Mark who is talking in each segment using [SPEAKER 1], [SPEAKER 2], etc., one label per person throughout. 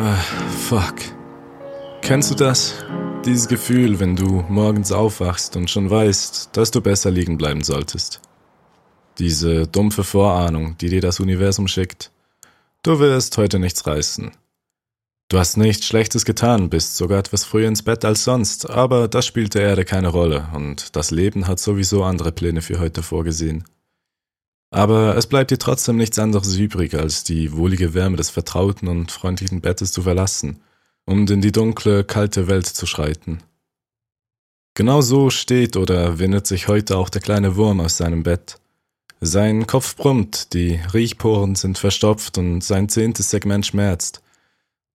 [SPEAKER 1] Uh, fuck. Kennst du das? Dieses Gefühl, wenn du morgens aufwachst und schon weißt, dass du besser liegen bleiben solltest. Diese dumpfe Vorahnung, die dir das Universum schickt. Du wirst heute nichts reißen. Du hast nichts Schlechtes getan, bist sogar etwas früher ins Bett als sonst, aber das spielt der Erde keine Rolle und das Leben hat sowieso andere Pläne für heute vorgesehen. Aber es bleibt dir trotzdem nichts anderes übrig, als die wohlige Wärme des vertrauten und freundlichen Bettes zu verlassen und in die dunkle, kalte Welt zu schreiten. Genau so steht oder windet sich heute auch der kleine Wurm aus seinem Bett. Sein Kopf brummt, die Riechporen sind verstopft und sein zehntes Segment schmerzt.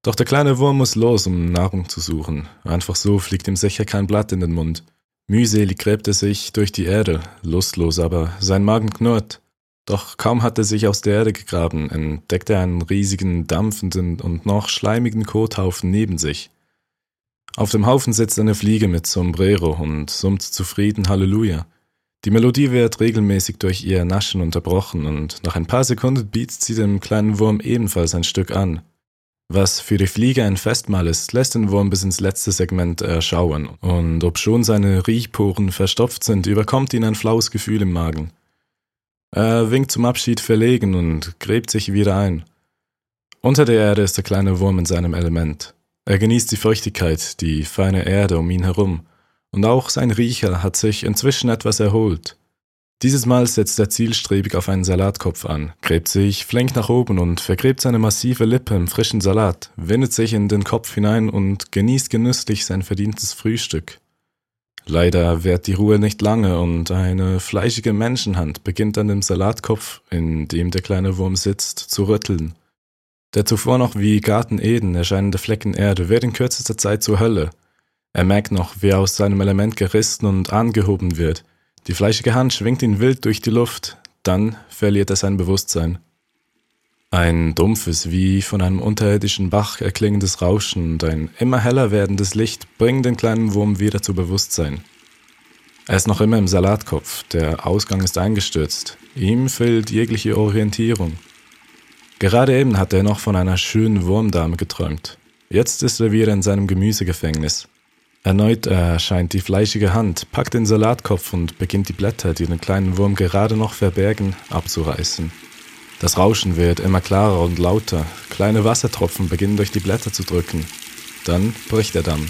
[SPEAKER 1] Doch der kleine Wurm muss los, um Nahrung zu suchen. Einfach so fliegt ihm sicher kein Blatt in den Mund. Mühselig gräbt er sich durch die Erde, lustlos, aber sein Magen knurrt. Doch kaum hat er sich aus der Erde gegraben, entdeckt er einen riesigen, dampfenden und noch schleimigen Kothaufen neben sich. Auf dem Haufen sitzt eine Fliege mit Sombrero und summt zufrieden Halleluja. Die Melodie wird regelmäßig durch ihr Naschen unterbrochen und nach ein paar Sekunden bietet sie dem kleinen Wurm ebenfalls ein Stück an. Was für die Fliege ein Festmahl ist, lässt den Wurm bis ins letzte Segment erschauen, und obschon seine Riechporen verstopft sind, überkommt ihn ein flaues Gefühl im Magen. Er winkt zum Abschied verlegen und gräbt sich wieder ein. Unter der Erde ist der kleine Wurm in seinem Element. Er genießt die Feuchtigkeit, die feine Erde um ihn herum, und auch sein Riecher hat sich inzwischen etwas erholt. Dieses Mal setzt er zielstrebig auf einen Salatkopf an, gräbt sich flink nach oben und vergräbt seine massive Lippe im frischen Salat, windet sich in den Kopf hinein und genießt genüsslich sein verdientes Frühstück. Leider währt die Ruhe nicht lange und eine fleischige Menschenhand beginnt an dem Salatkopf, in dem der kleine Wurm sitzt, zu rütteln. Der zuvor noch wie Garten Eden erscheinende Flecken Erde wird in kürzester Zeit zur Hölle, er merkt noch, wie er aus seinem Element gerissen und angehoben wird. Die fleischige Hand schwingt ihn wild durch die Luft, dann verliert er sein Bewusstsein. Ein dumpfes, wie von einem unterirdischen Bach erklingendes Rauschen und ein immer heller werdendes Licht bringen den kleinen Wurm wieder zu Bewusstsein. Er ist noch immer im Salatkopf, der Ausgang ist eingestürzt, ihm fehlt jegliche Orientierung. Gerade eben hat er noch von einer schönen Wurmdame geträumt. Jetzt ist er wieder in seinem Gemüsegefängnis. Erneut erscheint die fleischige Hand, packt den Salatkopf und beginnt die Blätter, die den kleinen Wurm gerade noch verbergen, abzureißen. Das Rauschen wird immer klarer und lauter, kleine Wassertropfen beginnen durch die Blätter zu drücken. Dann bricht der Damm.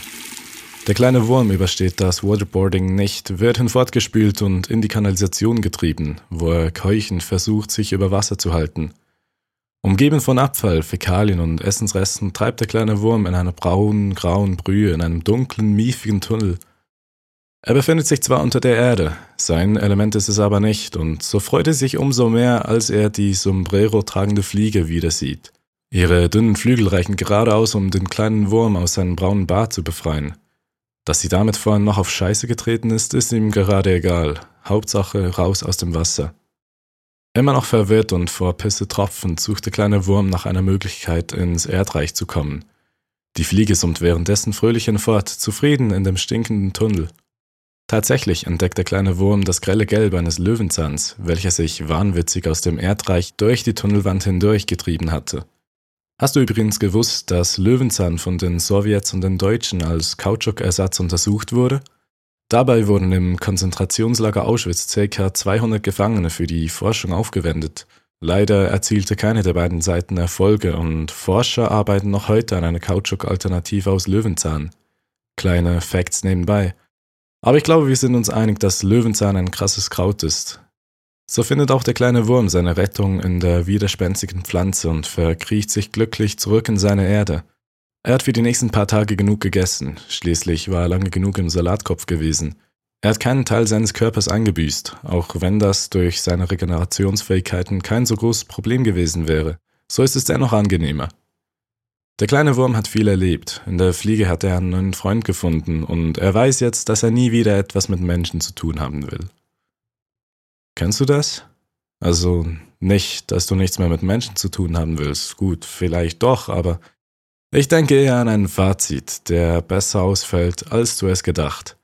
[SPEAKER 1] Der kleine Wurm übersteht das Waterboarding nicht, wird hinfortgespült und in die Kanalisation getrieben, wo er keuchend versucht, sich über Wasser zu halten. Umgeben von Abfall, Fäkalien und Essensresten treibt der kleine Wurm in einer braunen, grauen Brühe in einem dunklen, miefigen Tunnel. Er befindet sich zwar unter der Erde, sein Element ist es aber nicht, und so freut er sich umso mehr, als er die Sombrero tragende Fliege wieder sieht. Ihre dünnen Flügel reichen gerade aus, um den kleinen Wurm aus seinem braunen Bart zu befreien. Dass sie damit vorhin noch auf Scheiße getreten ist, ist ihm gerade egal. Hauptsache raus aus dem Wasser. Immer noch verwirrt und vor Pisse tropfend sucht der kleine Wurm nach einer Möglichkeit, ins Erdreich zu kommen. Die Fliege summt währenddessen fröhlich hinfort, zufrieden in dem stinkenden Tunnel. Tatsächlich entdeckt der kleine Wurm das grelle Gelb eines Löwenzahns, welcher sich wahnwitzig aus dem Erdreich durch die Tunnelwand hindurch getrieben hatte. Hast du übrigens gewusst, dass Löwenzahn von den Sowjets und den Deutschen als Kautschukersatz untersucht wurde? Dabei wurden im Konzentrationslager Auschwitz ca. 200 Gefangene für die Forschung aufgewendet. Leider erzielte keine der beiden Seiten Erfolge und Forscher arbeiten noch heute an einer Kautschuk-Alternative aus Löwenzahn. Kleine Facts nebenbei. Aber ich glaube, wir sind uns einig, dass Löwenzahn ein krasses Kraut ist. So findet auch der kleine Wurm seine Rettung in der widerspenstigen Pflanze und verkriecht sich glücklich zurück in seine Erde. Er hat für die nächsten paar Tage genug gegessen, schließlich war er lange genug im Salatkopf gewesen. Er hat keinen Teil seines Körpers eingebüßt, auch wenn das durch seine Regenerationsfähigkeiten kein so großes Problem gewesen wäre. So ist es dennoch angenehmer. Der kleine Wurm hat viel erlebt. In der Fliege hat er einen neuen Freund gefunden und er weiß jetzt, dass er nie wieder etwas mit Menschen zu tun haben will. Kennst du das? Also nicht, dass du nichts mehr mit Menschen zu tun haben willst. Gut, vielleicht doch, aber ich denke eher an ein Fazit, der besser ausfällt, als du es gedacht.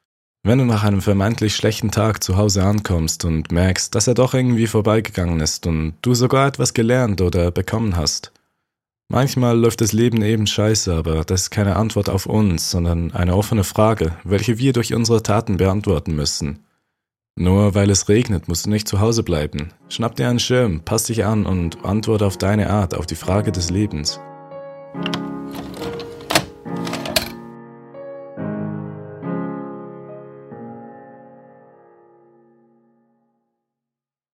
[SPEAKER 1] Wenn du nach einem vermeintlich schlechten Tag zu Hause ankommst und merkst, dass er doch irgendwie vorbeigegangen ist und du sogar etwas gelernt oder bekommen hast. Manchmal läuft das Leben eben scheiße, aber das ist keine Antwort auf uns, sondern eine offene Frage, welche wir durch unsere Taten beantworten müssen. Nur weil es regnet, musst du nicht zu Hause bleiben. Schnapp dir einen Schirm, pass dich an und antworte auf deine Art auf die Frage des Lebens.